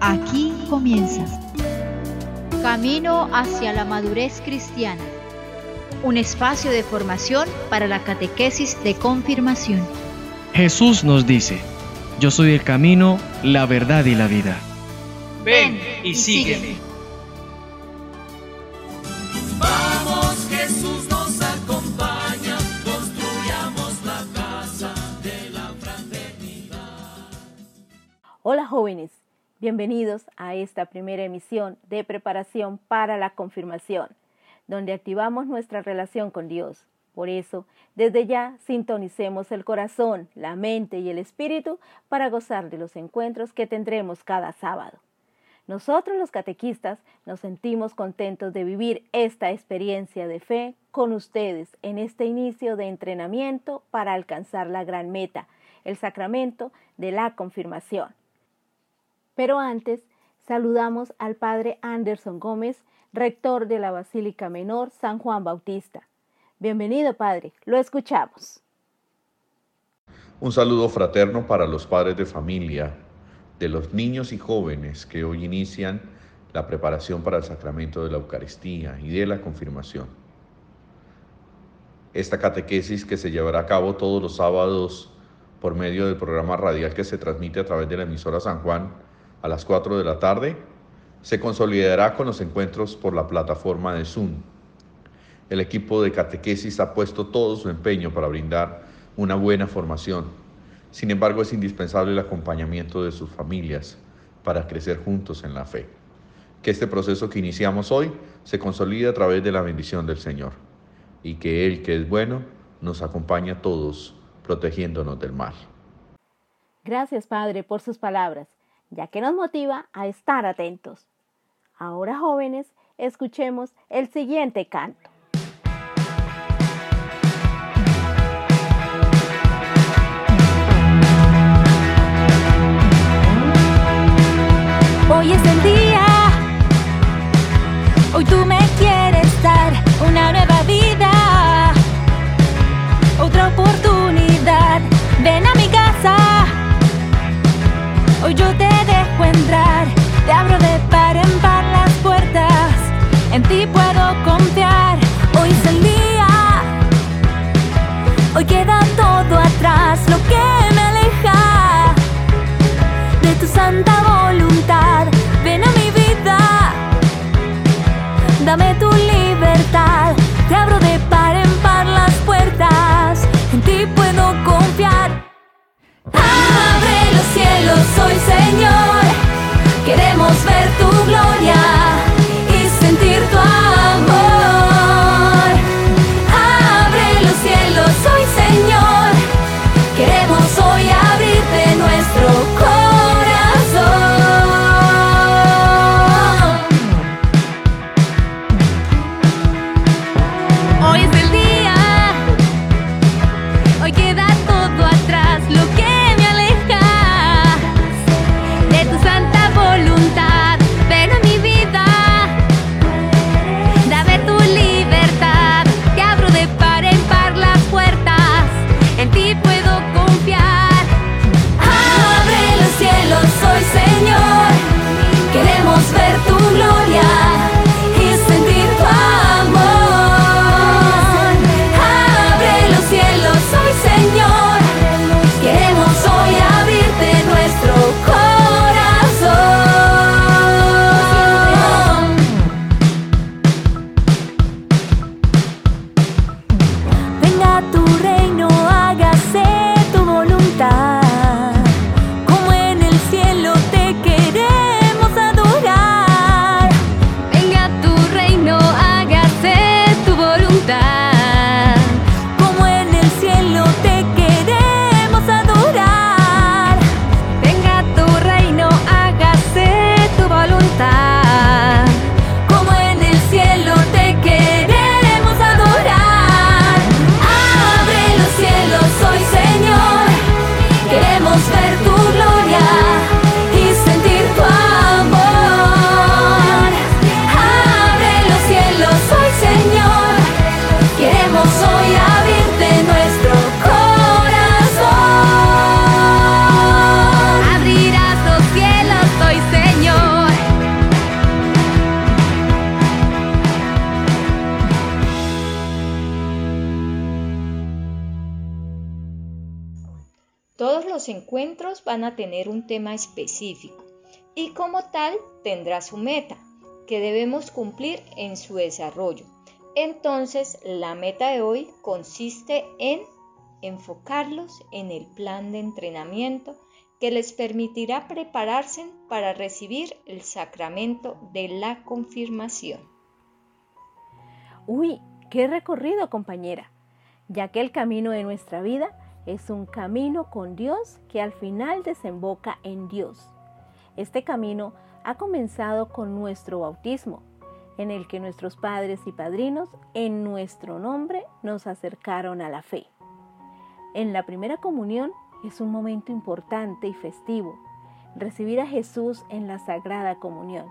Aquí comienza Camino hacia la madurez cristiana, un espacio de formación para la catequesis de confirmación. Jesús nos dice, yo soy el camino, la verdad y la vida. Ven y sígueme. Bienvenidos a esta primera emisión de preparación para la confirmación, donde activamos nuestra relación con Dios. Por eso, desde ya sintonicemos el corazón, la mente y el espíritu para gozar de los encuentros que tendremos cada sábado. Nosotros los catequistas nos sentimos contentos de vivir esta experiencia de fe con ustedes en este inicio de entrenamiento para alcanzar la gran meta, el sacramento de la confirmación. Pero antes, saludamos al Padre Anderson Gómez, rector de la Basílica Menor San Juan Bautista. Bienvenido, Padre. Lo escuchamos. Un saludo fraterno para los padres de familia, de los niños y jóvenes que hoy inician la preparación para el sacramento de la Eucaristía y de la confirmación. Esta catequesis que se llevará a cabo todos los sábados por medio del programa radial que se transmite a través de la emisora San Juan a las 4 de la tarde, se consolidará con los encuentros por la plataforma de Zoom. El equipo de catequesis ha puesto todo su empeño para brindar una buena formación. Sin embargo, es indispensable el acompañamiento de sus familias para crecer juntos en la fe. Que este proceso que iniciamos hoy se consolide a través de la bendición del Señor y que Él, que es bueno, nos acompañe a todos, protegiéndonos del mal. Gracias, Padre, por sus palabras, ya que nos motiva a estar atentos. Ahora, jóvenes, escuchemos el siguiente canto. Hoy es el día, hoy tú me voluntad. Ven a mi vida, dame tu libertad. Te abro de par en par las puertas, en ti puedo confiar. Abre los cielos soy Señor. Queremos ver tu tener un tema específico y como tal tendrá su meta, que debemos cumplir en su desarrollo. Entonces, la meta de hoy consiste en enfocarlos en el plan de entrenamiento que les permitirá prepararse para recibir el sacramento de la confirmación. Uy, qué recorrido, compañera, ya que el camino de nuestra vida es un camino con Dios que al final desemboca en Dios. Este camino ha comenzado con nuestro bautismo, en el que nuestros padres y padrinos en nuestro nombre nos acercaron a la fe. En la primera comunión es un momento importante y festivo, recibir a Jesús en la Sagrada Comunión.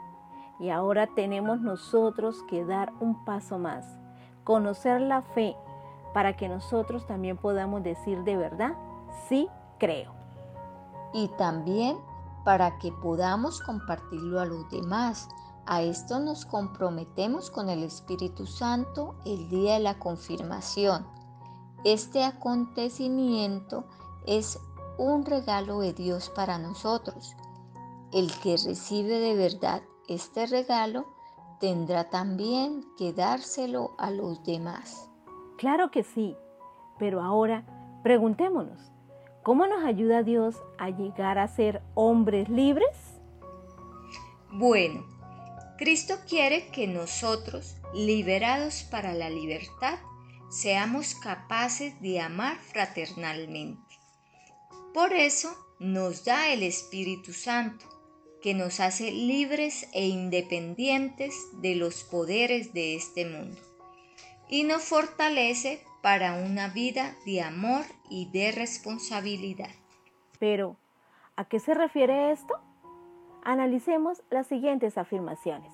Y ahora tenemos nosotros que dar un paso más, conocer la fe, para que nosotros también podamos decir de verdad, sí creo. Y también para que podamos compartirlo a los demás. A esto nos comprometemos con el Espíritu Santo el día de la confirmación. Este acontecimiento es un regalo de Dios para nosotros. El que recibe de verdad este regalo tendrá también que dárselo a los demás. Claro que sí, pero ahora preguntémonos, ¿cómo nos ayuda Dios a llegar a ser hombres libres? Bueno, Cristo quiere que nosotros, liberados para la libertad, seamos capaces de amar fraternalmente. Por eso nos da el Espíritu Santo, que nos hace libres e independientes de los poderes de este mundo y nos fortalece para una vida de amor y de responsabilidad. Pero, ¿a qué se refiere esto? Analicemos las siguientes afirmaciones.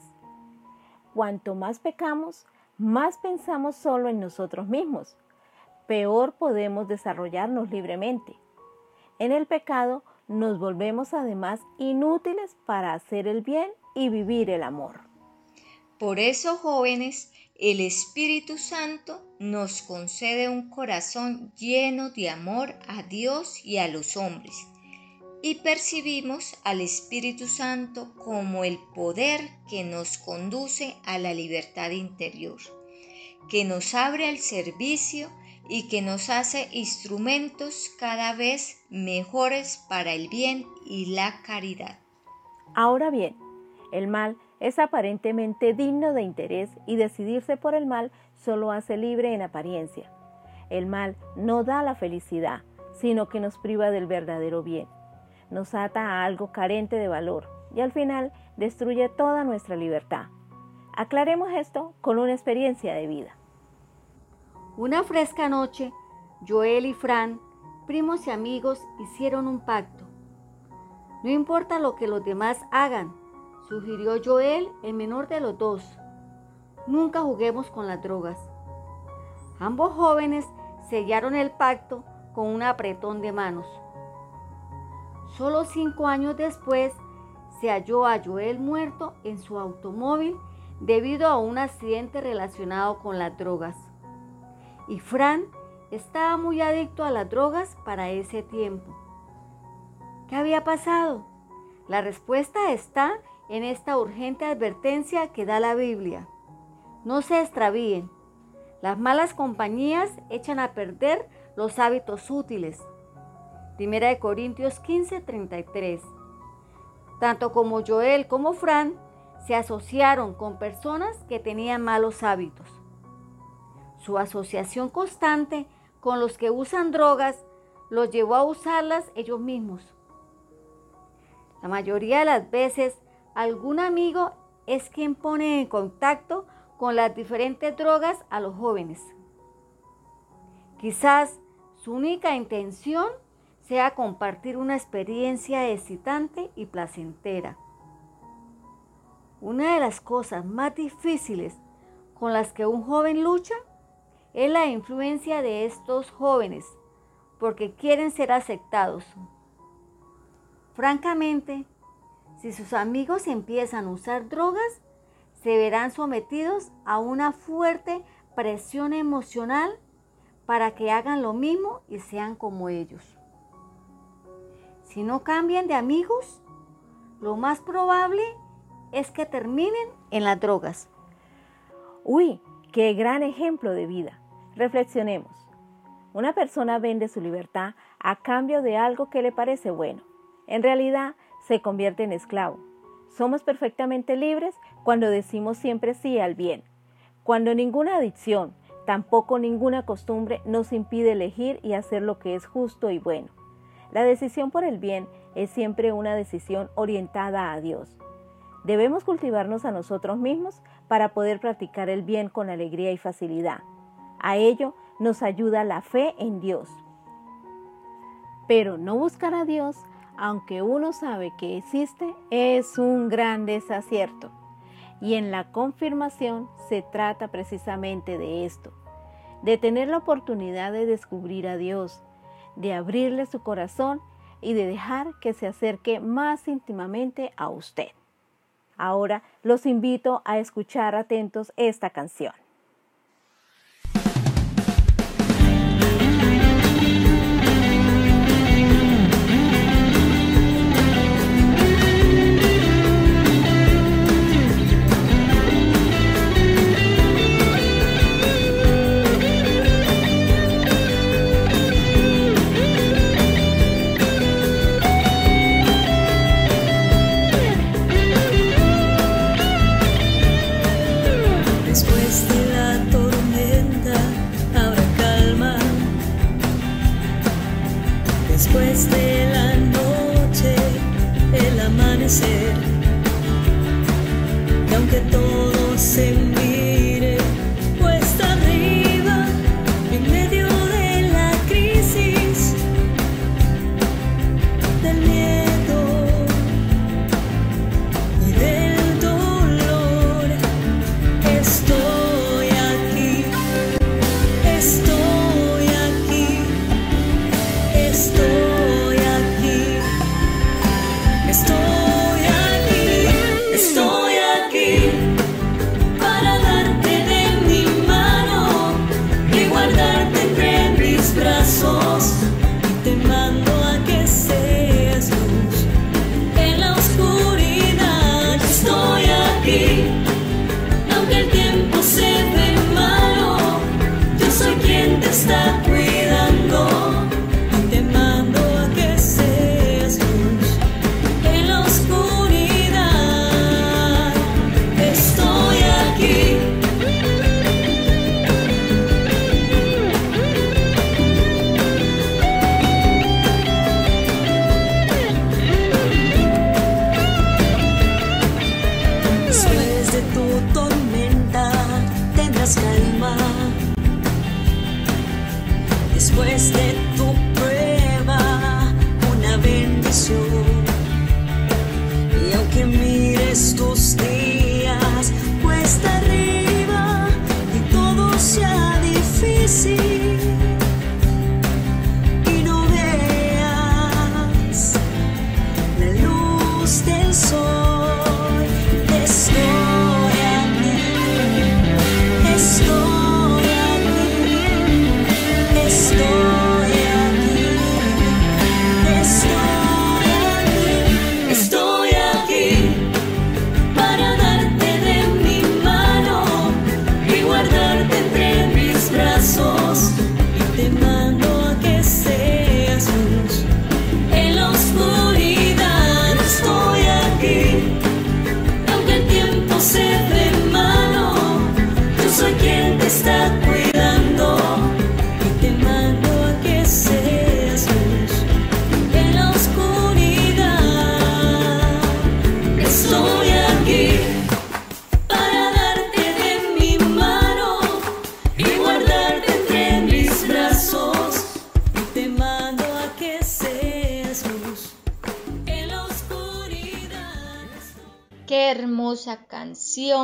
Cuanto más pecamos, más pensamos solo en nosotros mismos. Peor podemos desarrollarnos libremente. En el pecado nos volvemos además inútiles para hacer el bien y vivir el amor. Por eso, jóvenes, el Espíritu Santo nos concede un corazón lleno de amor a Dios y a los hombres. Y percibimos al Espíritu Santo como el poder que nos conduce a la libertad interior, que nos abre al servicio y que nos hace instrumentos cada vez mejores para el bien y la caridad. Ahora bien, el mal es aparentemente digno de interés y decidirse por el mal solo hace libre en apariencia. El mal no da la felicidad, sino que nos priva del verdadero bien. Nos ata a algo carente de valor y al final destruye toda nuestra libertad. Aclaremos esto con una experiencia de vida. Una fresca noche, Joel y Fran, primos y amigos, hicieron un pacto. No importa lo que los demás hagan, sugirió Joel, el menor de los dos. Nunca juguemos con las drogas. Ambos jóvenes sellaron el pacto con un apretón de manos. Solo cinco años después se halló a Joel muerto en su automóvil debido a un accidente relacionado con las drogas y Fran estaba muy adicto a las drogas para ese tiempo. ¿Qué había pasado? La respuesta está en esta urgente advertencia que da la Biblia. No se extravíen. Las malas compañías echan a perder los hábitos útiles. Primera de Corintios 15, 33. Tanto como Joel como Fran se asociaron con personas que tenían malos hábitos. Su asociación constante con los que usan drogas los llevó a usarlas ellos mismos. La mayoría de las veces, algún amigo es quien pone en contacto con las diferentes drogas a los jóvenes. Quizás su única intención sea compartir una experiencia excitante y placentera. Una de las cosas más difíciles con las que un joven lucha es la influencia de estos jóvenes porque quieren ser aceptados. Francamente, si sus amigos empiezan a usar drogas, se verán sometidos a una fuerte presión emocional para que hagan lo mismo y sean como ellos. Si no cambian de amigos, lo más probable es que terminen en las drogas. Uy, qué gran ejemplo de vida. Reflexionemos. Una persona vende su libertad a cambio de algo que le parece bueno. En realidad, se convierte en esclavo. Somos perfectamente libres cuando decimos siempre sí al bien, cuando ninguna adicción, tampoco ninguna costumbre nos impide elegir y hacer lo que es justo y bueno. La decisión por el bien es siempre una decisión orientada a Dios. Debemos cultivarnos a nosotros mismos para poder practicar el bien con alegría y facilidad. A ello nos ayuda la fe en Dios. Pero no buscar a Dios, aunque uno sabe que existe, es un gran desacierto. Y en la confirmación se trata precisamente de esto, de tener la oportunidad de descubrir a Dios, de abrirle su corazón y de dejar que se acerque más íntimamente a usted. Ahora los invito a escuchar atentos esta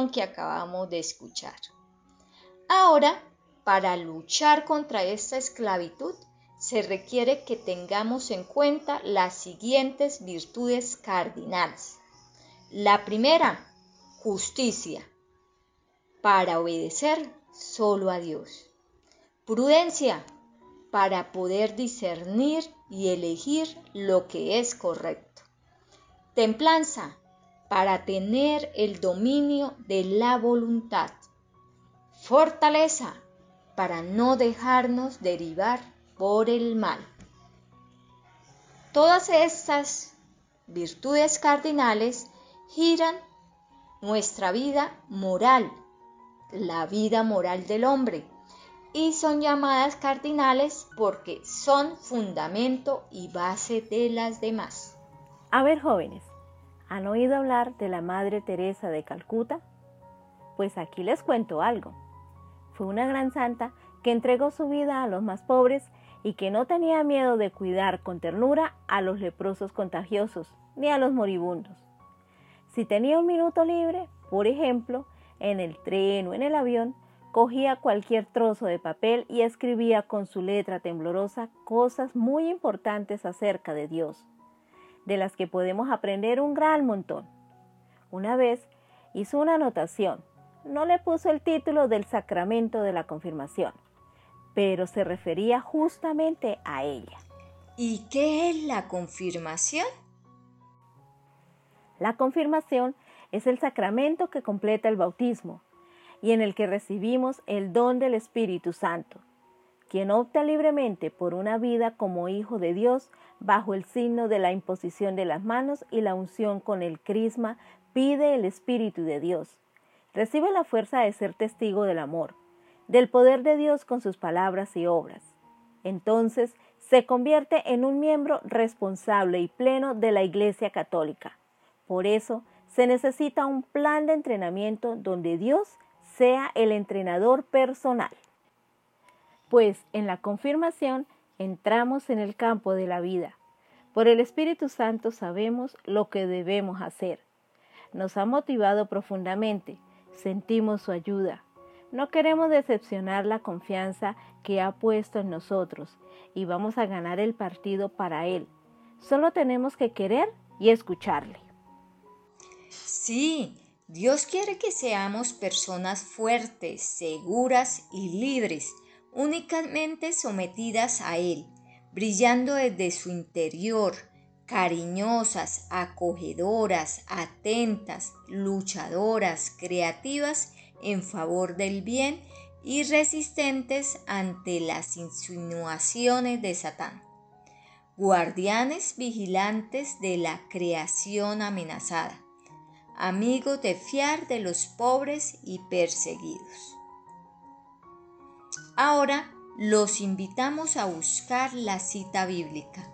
que acabamos de escuchar. Ahora, para luchar contra esta esclavitud, se requiere que tengamos en cuenta las siguientes virtudes cardinales. La primera, justicia, para obedecer solo a Dios. Prudencia, para poder discernir y elegir lo que es correcto. Templanza para tener el dominio de la voluntad. Fortaleza para no dejarnos derivar por el mal. Todas estas virtudes cardinales giran nuestra vida moral, la vida moral del hombre, y son llamadas cardinales porque son fundamento y base de las demás. A ver, jóvenes, ¿han oído hablar de la Madre Teresa de Calcuta? Pues aquí les cuento algo. Fue una gran santa que entregó su vida a los más pobres y que no tenía miedo de cuidar con ternura a los leprosos contagiosos ni a los moribundos. Si tenía un minuto libre, por ejemplo, en el tren o en el avión, cogía cualquier trozo de papel y escribía con su letra temblorosa cosas muy importantes acerca de Dios, de las que podemos aprender un gran montón. Una vez hizo una anotación, no le puso el título del sacramento de la confirmación, pero se refería justamente a ella. ¿Y qué es la confirmación? La confirmación es el sacramento que completa el bautismo y en el que recibimos el don del Espíritu Santo. Quien opta libremente por una vida como hijo de Dios bajo el signo de la imposición de las manos y la unción con el crisma pide el Espíritu de Dios. Recibe la fuerza de ser testigo del amor, del poder de Dios con sus palabras y obras. Entonces se convierte en un miembro responsable y pleno de la Iglesia Católica. Por eso se necesita un plan de entrenamiento donde Dios sea el entrenador personal. Pues en la confirmación entramos en el campo de la vida. Por el Espíritu Santo sabemos lo que debemos hacer. Nos ha motivado profundamente, sentimos su ayuda. No queremos decepcionar la confianza que ha puesto en nosotros y vamos a ganar el partido para Él. Solo tenemos que querer y escucharle. Sí, Dios quiere que seamos personas fuertes, seguras y libres, únicamente sometidas a Él, brillando desde su interior, cariñosas, acogedoras, atentas, luchadoras, creativas en favor del bien y resistentes ante las insinuaciones de Satán. Guardianes vigilantes de la creación amenazada amigos de fiar de los pobres y perseguidos. Ahora los invitamos a buscar la cita bíblica.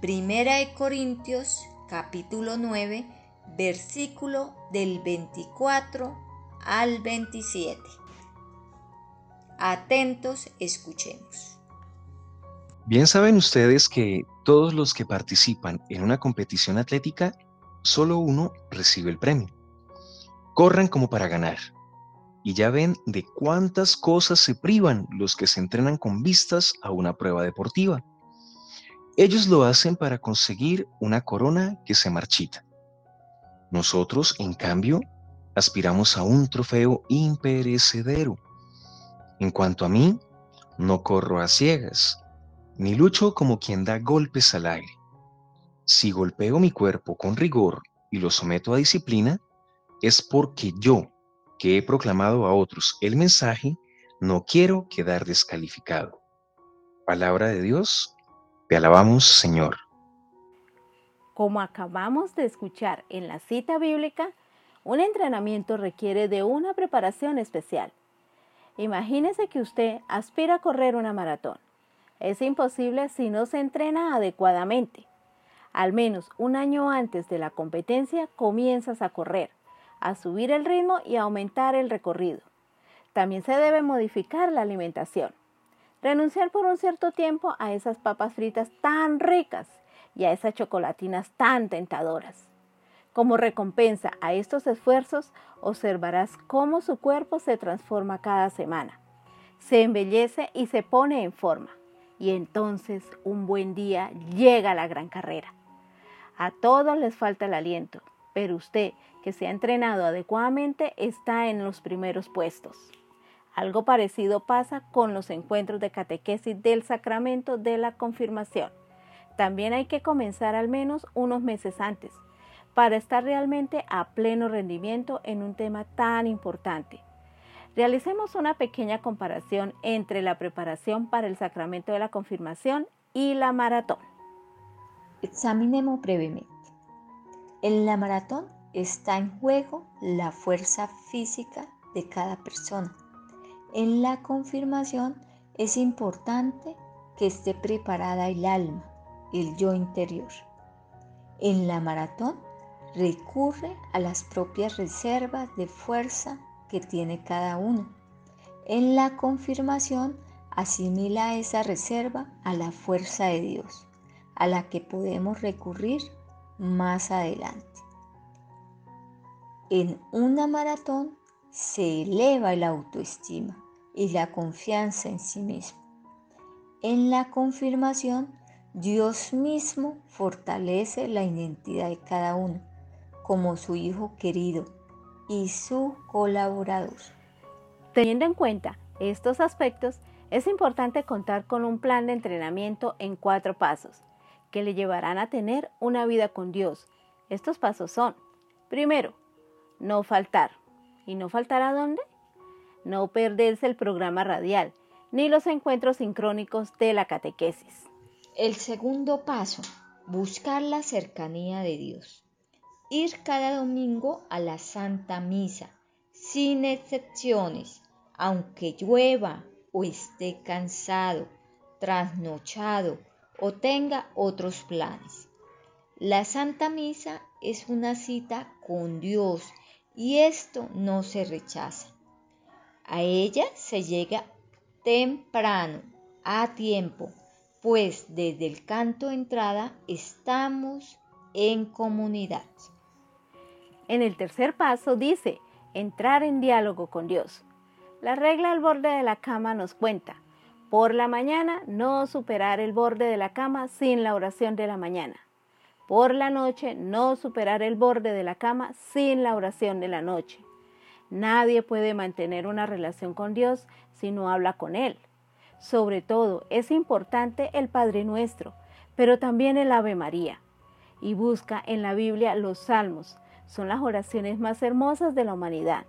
Primera de Corintios capítulo 9 versículo del 24 al 27. Atentos, escuchemos. Bien saben ustedes que todos los que participan en una competición atlética solo uno recibe el premio. Corran como para ganar. Y ya ven de cuántas cosas se privan los que se entrenan con vistas a una prueba deportiva. Ellos lo hacen para conseguir una corona que se marchita. Nosotros, en cambio, aspiramos a un trofeo imperecedero. En cuanto a mí, no corro a ciegas, ni lucho como quien da golpes al aire. Si golpeo mi cuerpo con rigor y lo someto a disciplina, es porque yo, que he proclamado a otros el mensaje, no quiero quedar descalificado. Palabra de Dios, te alabamos Señor. Como acabamos de escuchar en la cita bíblica, un entrenamiento requiere de una preparación especial. Imagínese que usted aspira a correr una maratón. Es imposible si no se entrena adecuadamente. Al menos un año antes de la competencia comienzas a correr, a subir el ritmo y a aumentar el recorrido. También se debe modificar la alimentación. Renunciar por un cierto tiempo a esas papas fritas tan ricas y a esas chocolatinas tan tentadoras. Como recompensa a estos esfuerzos, observarás cómo su cuerpo se transforma cada semana. Se embellece y se pone en forma. Y entonces un buen día llega la gran carrera. A todos les falta el aliento, pero usted, que se ha entrenado adecuadamente, está en los primeros puestos. Algo parecido pasa con los encuentros de catequesis del sacramento de la confirmación. También hay que comenzar al menos unos meses antes para estar realmente a pleno rendimiento en un tema tan importante. Realicemos una pequeña comparación entre la preparación para el sacramento de la confirmación y la maratón. Examinemos brevemente. En la maratón está en juego la fuerza física de cada persona. En la confirmación es importante que esté preparada el alma, el yo interior. En la maratón recurre a las propias reservas de fuerza que tiene cada uno. En la confirmación asimila esa reserva a la fuerza de Dios, a la que podemos recurrir más adelante. En una maratón se eleva la autoestima y la confianza en sí mismo. En la confirmación, Dios mismo fortalece la identidad de cada uno como su hijo querido y su colaborador. Teniendo en cuenta estos aspectos, es importante contar con un plan de entrenamiento en cuatro pasos que le llevarán a tener una vida con Dios. Estos pasos son, primero, no faltar. ¿Y no faltar a dónde? No perderse el programa radial, ni los encuentros sincrónicos de la catequesis. El segundo paso, buscar la cercanía de Dios ir cada domingo a la Santa Misa, sin excepciones, aunque llueva o esté cansado, trasnochado o tenga otros planes. La Santa Misa es una cita con Dios y esto no se rechaza. A ella se llega temprano, a tiempo, pues desde el canto de entrada estamos en comunidad. En el tercer paso dice, entrar en diálogo con Dios. La regla al borde de la cama nos cuenta, por la mañana no superar el borde de la cama sin la oración de la mañana. Por la noche no superar el borde de la cama sin la oración de la noche. Nadie puede mantener una relación con Dios si no habla con Él. Sobre todo es importante el Padre Nuestro, pero también el Ave María. Y busca en la Biblia los salmos, son las oraciones más hermosas de la humanidad.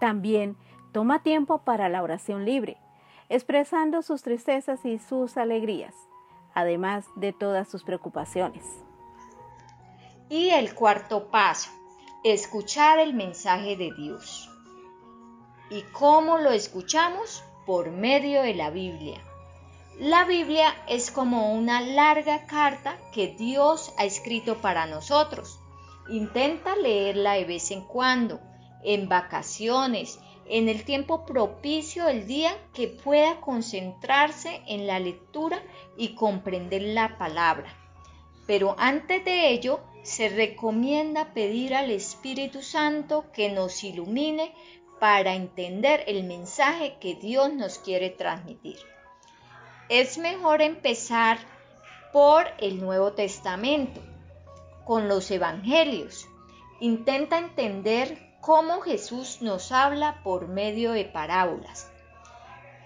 También toma tiempo para la oración libre, expresando sus tristezas y sus alegrías, además de todas sus preocupaciones. Y el cuarto paso, escuchar el mensaje de Dios. ¿Y cómo lo escuchamos? Por medio de la Biblia. La Biblia es como una larga carta que Dios ha escrito para nosotros Intenta leerla de vez en cuando, en vacaciones, en el tiempo propicio del día que pueda concentrarse en la lectura y comprender la palabra. Pero antes de ello, se recomienda pedir al Espíritu Santo que nos ilumine para entender el mensaje que Dios nos quiere transmitir. Es mejor empezar por el Nuevo Testamento con los evangelios. Intenta entender cómo Jesús nos habla por medio de parábolas.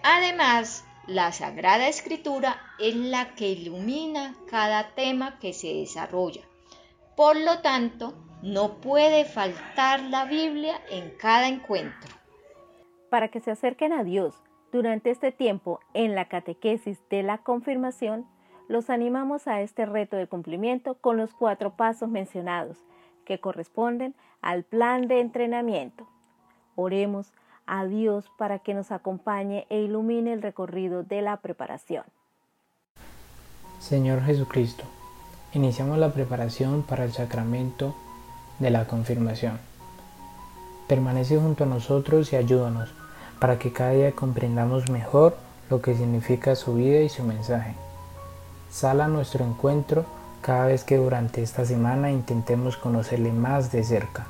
Además, la Sagrada Escritura es la que ilumina cada tema que se desarrolla. Por lo tanto, no puede faltar la Biblia en cada encuentro. Para que se acerquen a Dios durante este tiempo en la catequesis de la confirmación, los animamos a este reto de cumplimiento con los cuatro pasos mencionados, que corresponden al plan de entrenamiento. Oremos a Dios para que nos acompañe e ilumine el recorrido de la preparación. Señor Jesucristo, iniciamos la preparación para el sacramento de la confirmación. Permanece junto a nosotros y ayúdanos para que cada día comprendamos mejor lo que significa su vida y su mensaje. Sal a nuestro encuentro cada vez que durante esta semana intentemos conocerle más de cerca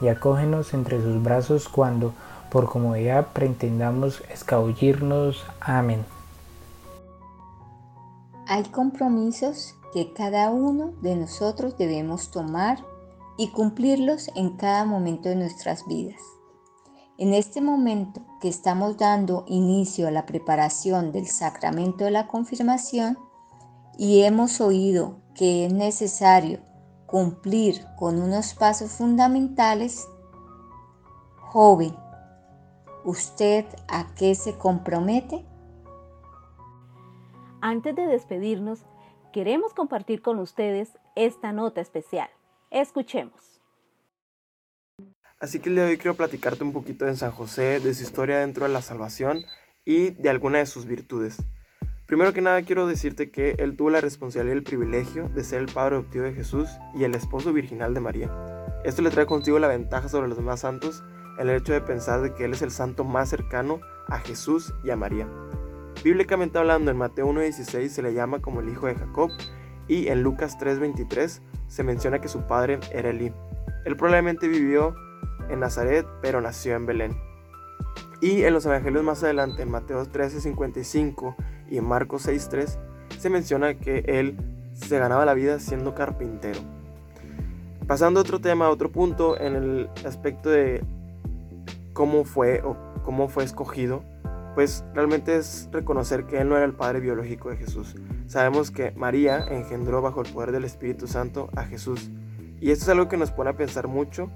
y acógenos entre sus brazos cuando, por comodidad, pretendamos escabullirnos. Amén. Hay compromisos que cada uno de nosotros debemos tomar y cumplirlos en cada momento de nuestras vidas. En este momento que estamos dando inicio a la preparación del sacramento de la confirmación y hemos oído que es necesario cumplir con unos pasos fundamentales, joven, ¿usted a qué se compromete? Antes de despedirnos, queremos compartir con ustedes esta nota especial. Escuchemos. Así que el día de hoy quiero platicarte un poquito de San José, de su historia dentro de la salvación y de alguna de sus virtudes. Primero que nada quiero decirte que él tuvo la responsabilidad y el privilegio de ser el padre adoptivo de Jesús y el esposo virginal de María. Esto le trae consigo la ventaja sobre los demás santos el hecho de pensar que él es el santo más cercano a Jesús y a María. Bíblicamente hablando, en Mateo 1.16 se le llama como el hijo de Jacob y en Lucas 3.23 se menciona que su padre era Elí. Él probablemente vivió en Nazaret, pero nació en Belén. Y en los evangelios más adelante, en Mateo 13:55 y en Marcos 6:3, se menciona que él se ganaba la vida siendo carpintero. Pasando a otro tema, a otro punto, en el aspecto de cómo fue o cómo fue escogido, pues realmente es reconocer que él no era el padre biológico de Jesús. Sabemos que María engendró bajo el poder del Espíritu Santo a Jesús. Y esto es algo que nos pone a pensar mucho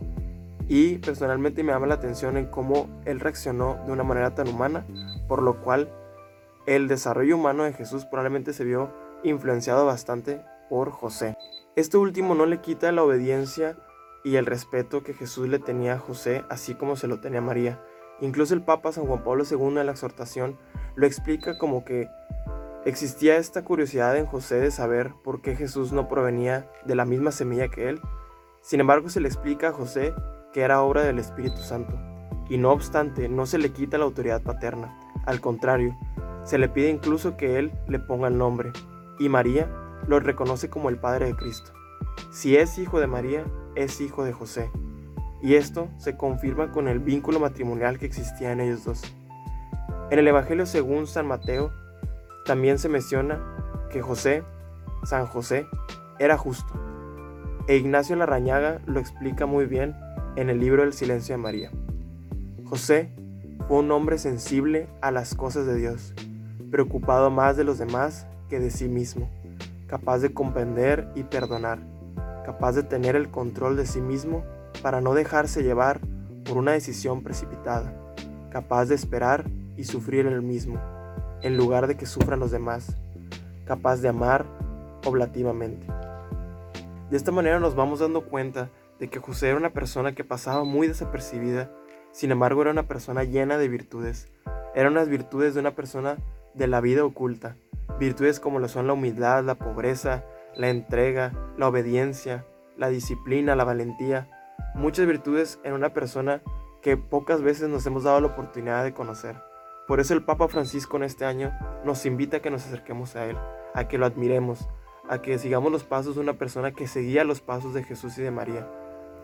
y personalmente me llama la atención en cómo él reaccionó de una manera tan humana, por lo cual el desarrollo humano de Jesús probablemente se vio influenciado bastante por José. Este último no le quita la obediencia y el respeto que Jesús le tenía a José, así como se lo tenía a María. Incluso el Papa San Juan Pablo II en la exhortación lo explica como que existía esta curiosidad en José de saber por qué Jesús no provenía de la misma semilla que él. Sin embargo, se le explica a José que era obra del Espíritu Santo, y no obstante no se le quita la autoridad paterna, al contrario, se le pide incluso que él le ponga el nombre, y María lo reconoce como el Padre de Cristo. Si es hijo de María, es hijo de José, y esto se confirma con el vínculo matrimonial que existía en ellos dos. En el Evangelio según San Mateo, también se menciona que José, San José, era justo, e Ignacio Larrañaga lo explica muy bien en el libro El silencio de María. José fue un hombre sensible a las cosas de Dios, preocupado más de los demás que de sí mismo, capaz de comprender y perdonar, capaz de tener el control de sí mismo para no dejarse llevar por una decisión precipitada, capaz de esperar y sufrir él mismo, en lugar de que sufran los demás, capaz de amar oblativamente. De esta manera nos vamos dando cuenta de que José era una persona que pasaba muy desapercibida, sin embargo era una persona llena de virtudes. Eran unas virtudes de una persona de la vida oculta, virtudes como lo son la humildad, la pobreza, la entrega, la obediencia, la disciplina, la valentía, muchas virtudes en una persona que pocas veces nos hemos dado la oportunidad de conocer. Por eso el Papa Francisco en este año nos invita a que nos acerquemos a Él, a que lo admiremos, a que sigamos los pasos de una persona que seguía los pasos de Jesús y de María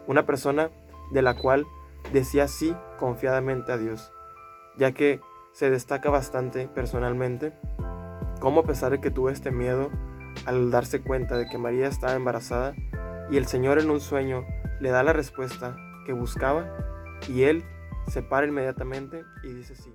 una persona de la cual decía sí confiadamente a Dios, ya que se destaca bastante personalmente cómo a pesar de que tuvo este miedo al darse cuenta de que María estaba embarazada y el Señor en un sueño le da la respuesta que buscaba y él se para inmediatamente y dice sí.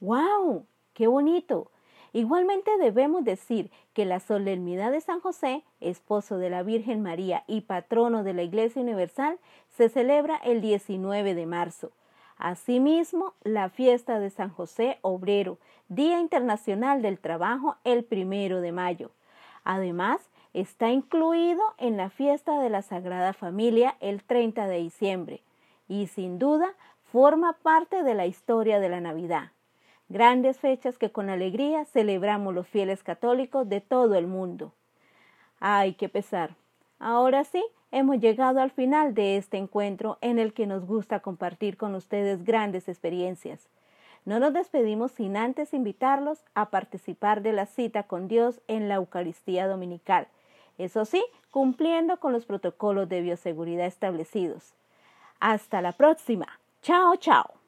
¡Wow! ¡Qué bonito! Igualmente debemos decir que la solemnidad de San José, esposo de la Virgen María y patrono de la Iglesia Universal, se celebra el 19 de marzo. Asimismo, la fiesta de San José Obrero, Día Internacional del Trabajo, el primero de mayo. Además, está incluido en la fiesta de la Sagrada Familia el 30 de diciembre y sin duda forma parte de la historia de la Navidad grandes fechas que con alegría celebramos los fieles católicos de todo el mundo. Ay, qué pesar. Ahora sí, hemos llegado al final de este encuentro en el que nos gusta compartir con ustedes grandes experiencias. No nos despedimos sin antes invitarlos a participar de la cita con Dios en la Eucaristía Dominical. Eso sí, cumpliendo con los protocolos de bioseguridad establecidos. Hasta la próxima. Chao, chao.